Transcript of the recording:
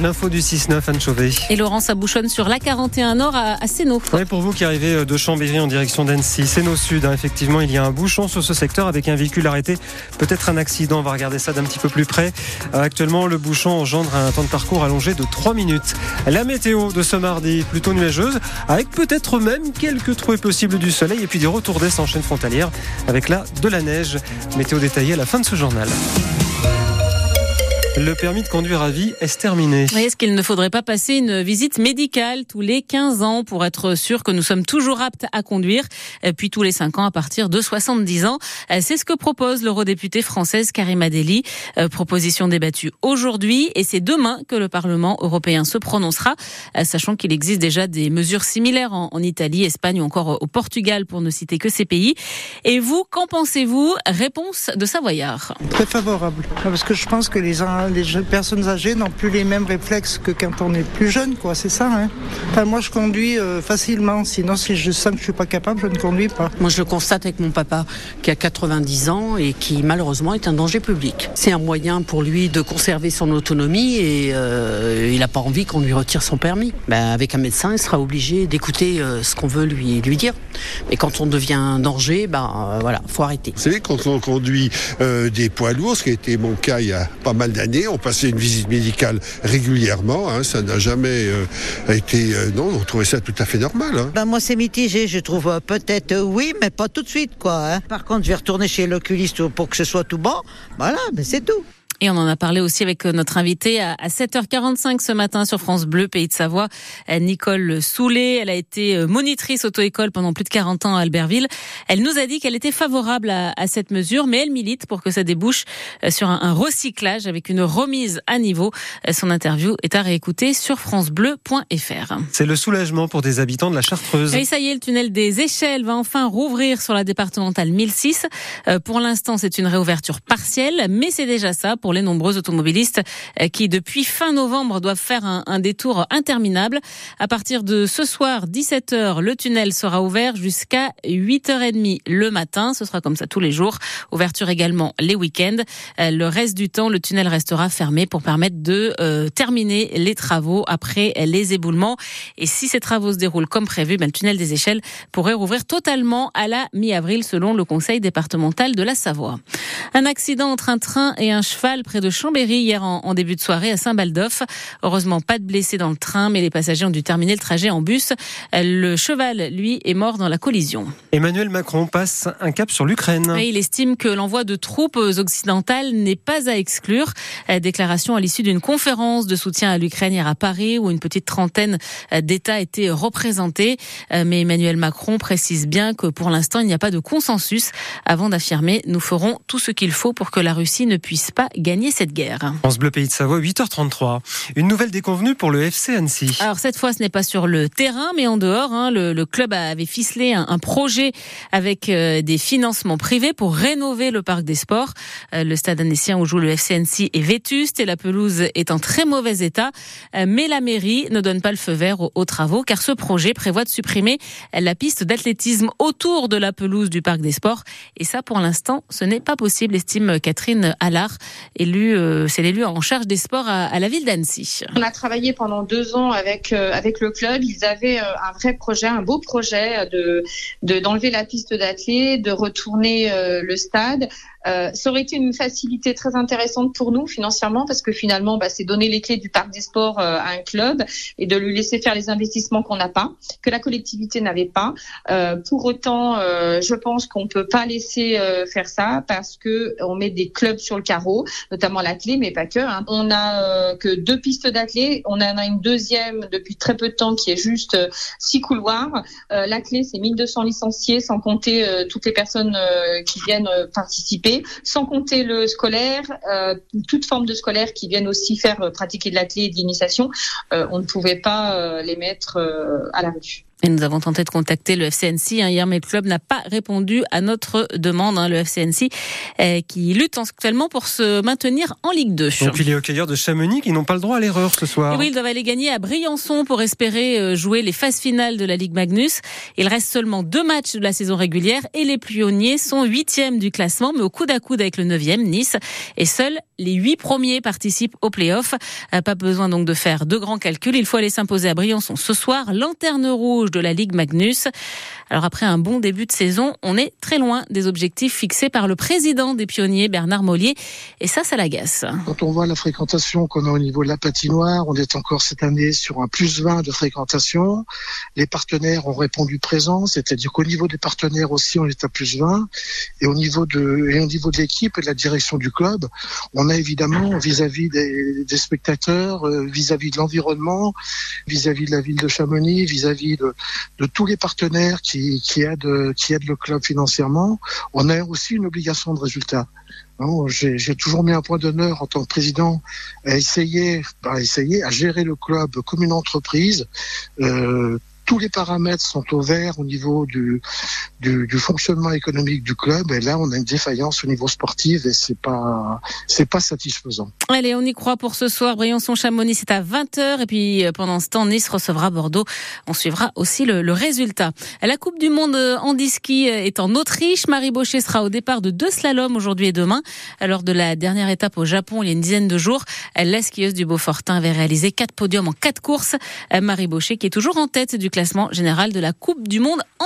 L'info du 6-9, Anne Chauvet. Et Laurent, ça bouchonne sur l'A41 Nord à, à Sénaux. Oui, pour vous qui arrivez de Chambéry en direction d'Annecy, Sénaux Sud, hein, effectivement, il y a un bouchon sur ce secteur avec un véhicule arrêté. Peut-être un accident, on va regarder ça d'un petit peu plus près. Euh, actuellement, le bouchon engendre un temps de parcours allongé de 3 minutes. La météo de ce mardi, plutôt nuageuse, avec peut-être même quelques trouées possibles du soleil et puis des retours en chaîne frontalière avec là de la neige. Météo détaillée à la fin de ce journal. Le permis de conduire à vie est terminé. Est-ce qu'il ne faudrait pas passer une visite médicale tous les 15 ans pour être sûr que nous sommes toujours aptes à conduire, puis tous les 5 ans à partir de 70 ans? C'est ce que propose l'eurodéputée française Karima Deli. Euh, proposition débattue aujourd'hui et c'est demain que le Parlement européen se prononcera, euh, sachant qu'il existe déjà des mesures similaires en, Italie, Espagne ou encore au Portugal pour ne citer que ces pays. Et vous, qu'en pensez-vous? Réponse de Savoyard. Très favorable, parce que je pense que les uns les personnes âgées n'ont plus les mêmes réflexes que quand on est plus jeune, quoi. C'est ça. Hein enfin, moi, je conduis euh, facilement. Sinon, si je sens que je suis pas capable, je ne conduis pas. Moi, je le constate avec mon papa qui a 90 ans et qui malheureusement est un danger public. C'est un moyen pour lui de conserver son autonomie et euh, il n'a pas envie qu'on lui retire son permis. Ben, avec un médecin, il sera obligé d'écouter euh, ce qu'on veut lui lui dire. Mais quand on devient un danger, ben voilà, faut arrêter. Vous savez, quand on conduit des poids lourds, ce qui a été mon cas il y a pas mal d'années on passait une visite médicale régulièrement. Hein, ça n'a jamais euh, été. Euh, non, on trouvait ça tout à fait normal. Hein. Ben moi, c'est mitigé. Je trouve euh, peut-être oui, mais pas tout de suite, quoi. Hein. Par contre, je vais retourner chez l'oculiste pour que ce soit tout bon. Voilà, mais c'est tout. Et on en a parlé aussi avec euh, notre invitée à 7h45 ce matin sur France Bleu, Pays de Savoie, euh, Nicole Soulet. Elle a été euh, monitrice auto-école pendant plus de 40 ans à Albertville. Elle nous a dit qu'elle était favorable à, cette mesure, mais elle milite pour que ça débouche sur un, recyclage avec une remise à niveau. Son interview est à réécouter sur francebleu.fr. C'est le soulagement pour des habitants de la Chartreuse. Et ça y est, le tunnel des échelles va enfin rouvrir sur la départementale 1006. Pour l'instant, c'est une réouverture partielle, mais c'est déjà ça pour les nombreux automobilistes euh, qui, depuis fin novembre, doivent faire un, détour interminable. À partir de ce soir, 17h, le tunnel sera ouvert jusqu'à 8h30 le matin. Ce sera comme ça tous les jours. Ouverture également les week-ends. Euh, le reste du temps, le tunnel restera fermé pour permettre de euh, terminer les travaux après les éboulements. Et si ces travaux se déroulent comme prévu, ben, le tunnel des échelles pourrait rouvrir totalement à la mi-avril selon le conseil départemental de la Savoie. Un accident entre un train et un cheval près de Chambéry hier en, début de soirée à Saint-Baldoff. Heureusement, pas de blessés dans le train, mais les passagers ont dû terminer le trajet en bus. Le cheval, lui, est mort dans la collision. Emmanuel Macron passe un cap sur l'Ukraine. il estime que l'envoi de troupes occidentales n'est pas à exclure. Déclaration à l'issue d'une conférence de soutien à l'Ukraine hier à Paris où une petite trentaine d'États étaient représentés. Mais Emmanuel Macron précise bien que pour l'instant, il n'y a pas de consensus avant d'affirmer nous ferons tout ce qu'il faut pour que la Russie ne puisse pas gagner cette guerre. France Bleu Pays de Savoie, 8h33. Une nouvelle déconvenue pour le FC Annecy. Alors cette fois, ce n'est pas sur le terrain, mais en dehors. Hein, le, club avait ficelé un, projet avec euh, des financements privés pour rénover le parc des sports. Euh, le stade annécien où joue le FC Annecy est vétuste et la pelouse est en très mauvais état. Euh, mais la mairie ne donne pas le feu vert aux, aux travaux car ce projet prévoit de supprimer la piste d'athlétisme autour de la pelouse du parc des sports. Et ça, pour l'instant, ce n'est pas possible, estime Catherine Allard élu, euh, c'est l'élu en charge des sports à, la ville d'Annecy. On a travaillé pendant deux ans avec euh, avec le club. Ils avaient euh, un vrai projet, un beau projet de d'enlever la piste d'athlée, de retourner le stade. Euh, ça aurait été une facilité très intéressante pour nous financièrement parce que finalement, bah, c'est donner les clés du parc des sports euh, à un club et de lui laisser faire les investissements qu'on n'a pas, que la collectivité n'avait pas. Euh, pour autant, euh, je pense qu'on peut pas laisser faire ça parce que on met des clubs sur le carreau, notamment la clé, mais pas que. Hein. On a que deux pistes d'athlètes, on en a une deuxième depuis très peu de temps qui est juste six couloirs. la clé, c'est 1200 licenciés, sans compter toutes les personnes qui viennent participer sans compter le scolaire, euh, toute forme de scolaire qui viennent aussi faire euh, pratiquer de la clé et de l'initiation, euh, on ne pouvait pas les mettre à la rue. Et nous avons tenté de contacter le FCNC hein, hier, mais le club n'a pas répondu à notre demande. Hein, le FCNC euh, qui lutte actuellement pour se maintenir en Ligue 2. Donc il est hockeyeurs de Chamonix qui n'ont pas le droit à l'erreur ce soir. Et oui, ils doivent aller gagner à Briançon pour espérer euh, jouer les phases finales de la Ligue Magnus. Il reste seulement deux matchs de la saison régulière et les pionniers sont huitièmes du classement, mais au coude à coude avec le neuvième, Nice. Et seuls les huit premiers participent aux playoffs. Euh, pas besoin donc de faire de grands calculs. Il faut aller s'imposer à Briançon ce soir. Lanterne rouge de la Ligue Magnus. Alors après un bon début de saison, on est très loin des objectifs fixés par le président des pionniers, Bernard Mollier. Et ça, ça l'agace. Quand on voit la fréquentation qu'on a au niveau de la patinoire, on est encore cette année sur un plus 20 de fréquentation. Les partenaires ont répondu présent, c'est-à-dire qu'au niveau des partenaires aussi, on est à plus 20. Et au niveau de, et au niveau de l'équipe et de la direction du club, on a évidemment vis-à-vis des, des, spectateurs, euh, vis-à-vis de l'environnement, vis-à-vis de la ville de Chamonix, vis-à-vis de, de tous les partenaires qui, aident, le club financièrement, on a aussi une obligation de résultat. J'ai toujours mis un point d'honneur en tant que président à essayer, à essayer, à gérer le club comme une entreprise. Euh, tous les paramètres sont au vert au niveau du, fonctionnement économique du club. Et là, on a une défaillance au niveau sportif et c'est pas, pas satisfaisant. Allez, on y croit pour ce soir. Briançon-Chamonix, c'est à 20h. Et puis, euh, pendant ce temps, Nice recevra Bordeaux. On suivra aussi le, le résultat. La Coupe du Monde en ski est en Autriche. Marie Baucher sera au départ de deux slaloms aujourd'hui et demain. Lors de la dernière étape au Japon, il y a une dizaine de jours, la skieuse du Beaufortin avait réalisé quatre podiums en quatre courses. Marie Baucher, qui est toujours en tête du classement général de la Coupe du Monde en